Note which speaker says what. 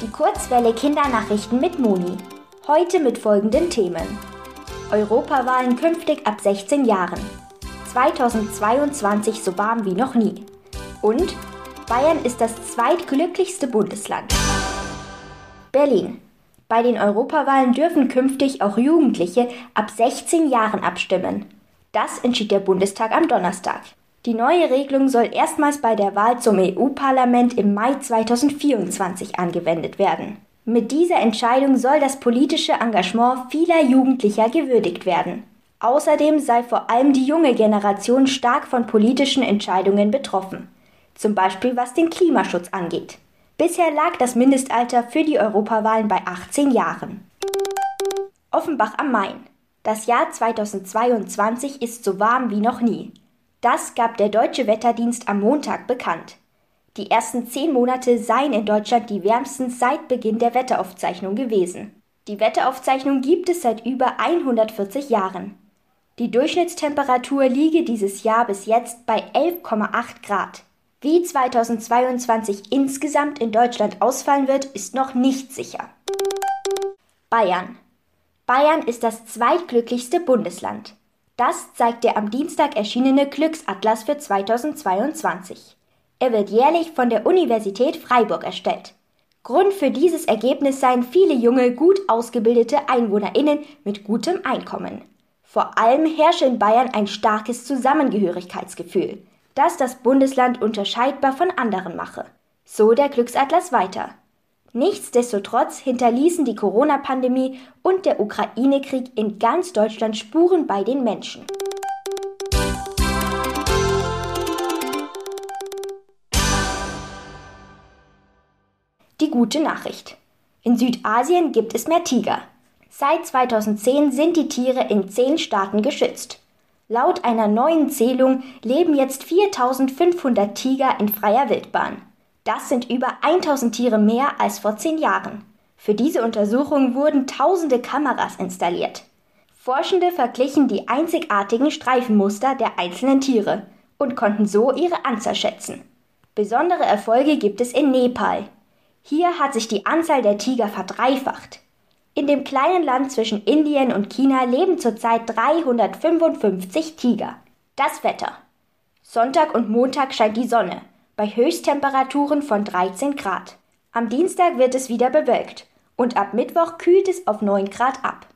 Speaker 1: Die Kurzwelle Kindernachrichten mit Moni. Heute mit folgenden Themen. Europawahlen künftig ab 16 Jahren. 2022 so warm wie noch nie. Und Bayern ist das zweitglücklichste Bundesland. Berlin. Bei den Europawahlen dürfen künftig auch Jugendliche ab 16 Jahren abstimmen. Das entschied der Bundestag am Donnerstag. Die neue Regelung soll erstmals bei der Wahl zum EU-Parlament im Mai 2024 angewendet werden. Mit dieser Entscheidung soll das politische Engagement vieler Jugendlicher gewürdigt werden. Außerdem sei vor allem die junge Generation stark von politischen Entscheidungen betroffen, zum Beispiel was den Klimaschutz angeht. Bisher lag das Mindestalter für die Europawahlen bei 18 Jahren. Offenbach am Main. Das Jahr 2022 ist so warm wie noch nie. Das gab der Deutsche Wetterdienst am Montag bekannt. Die ersten zehn Monate seien in Deutschland die wärmsten seit Beginn der Wetteraufzeichnung gewesen. Die Wetteraufzeichnung gibt es seit über 140 Jahren. Die Durchschnittstemperatur liege dieses Jahr bis jetzt bei 11,8 Grad. Wie 2022 insgesamt in Deutschland ausfallen wird, ist noch nicht sicher. Bayern. Bayern ist das zweitglücklichste Bundesland. Das zeigt der am Dienstag erschienene Glücksatlas für 2022. Er wird jährlich von der Universität Freiburg erstellt. Grund für dieses Ergebnis seien viele junge, gut ausgebildete Einwohnerinnen mit gutem Einkommen. Vor allem herrsche in Bayern ein starkes Zusammengehörigkeitsgefühl, das das Bundesland unterscheidbar von anderen mache. So der Glücksatlas weiter. Nichtsdestotrotz hinterließen die Corona-Pandemie und der Ukraine-Krieg in ganz Deutschland Spuren bei den Menschen. Die gute Nachricht. In Südasien gibt es mehr Tiger. Seit 2010 sind die Tiere in zehn Staaten geschützt. Laut einer neuen Zählung leben jetzt 4500 Tiger in freier Wildbahn. Das sind über 1000 Tiere mehr als vor zehn Jahren. Für diese Untersuchung wurden tausende Kameras installiert. Forschende verglichen die einzigartigen Streifenmuster der einzelnen Tiere und konnten so ihre Anzahl schätzen. Besondere Erfolge gibt es in Nepal. Hier hat sich die Anzahl der Tiger verdreifacht. In dem kleinen Land zwischen Indien und China leben zurzeit 355 Tiger. Das Wetter. Sonntag und Montag scheint die Sonne bei Höchsttemperaturen von 13 Grad. Am Dienstag wird es wieder bewölkt und ab Mittwoch kühlt es auf 9 Grad ab.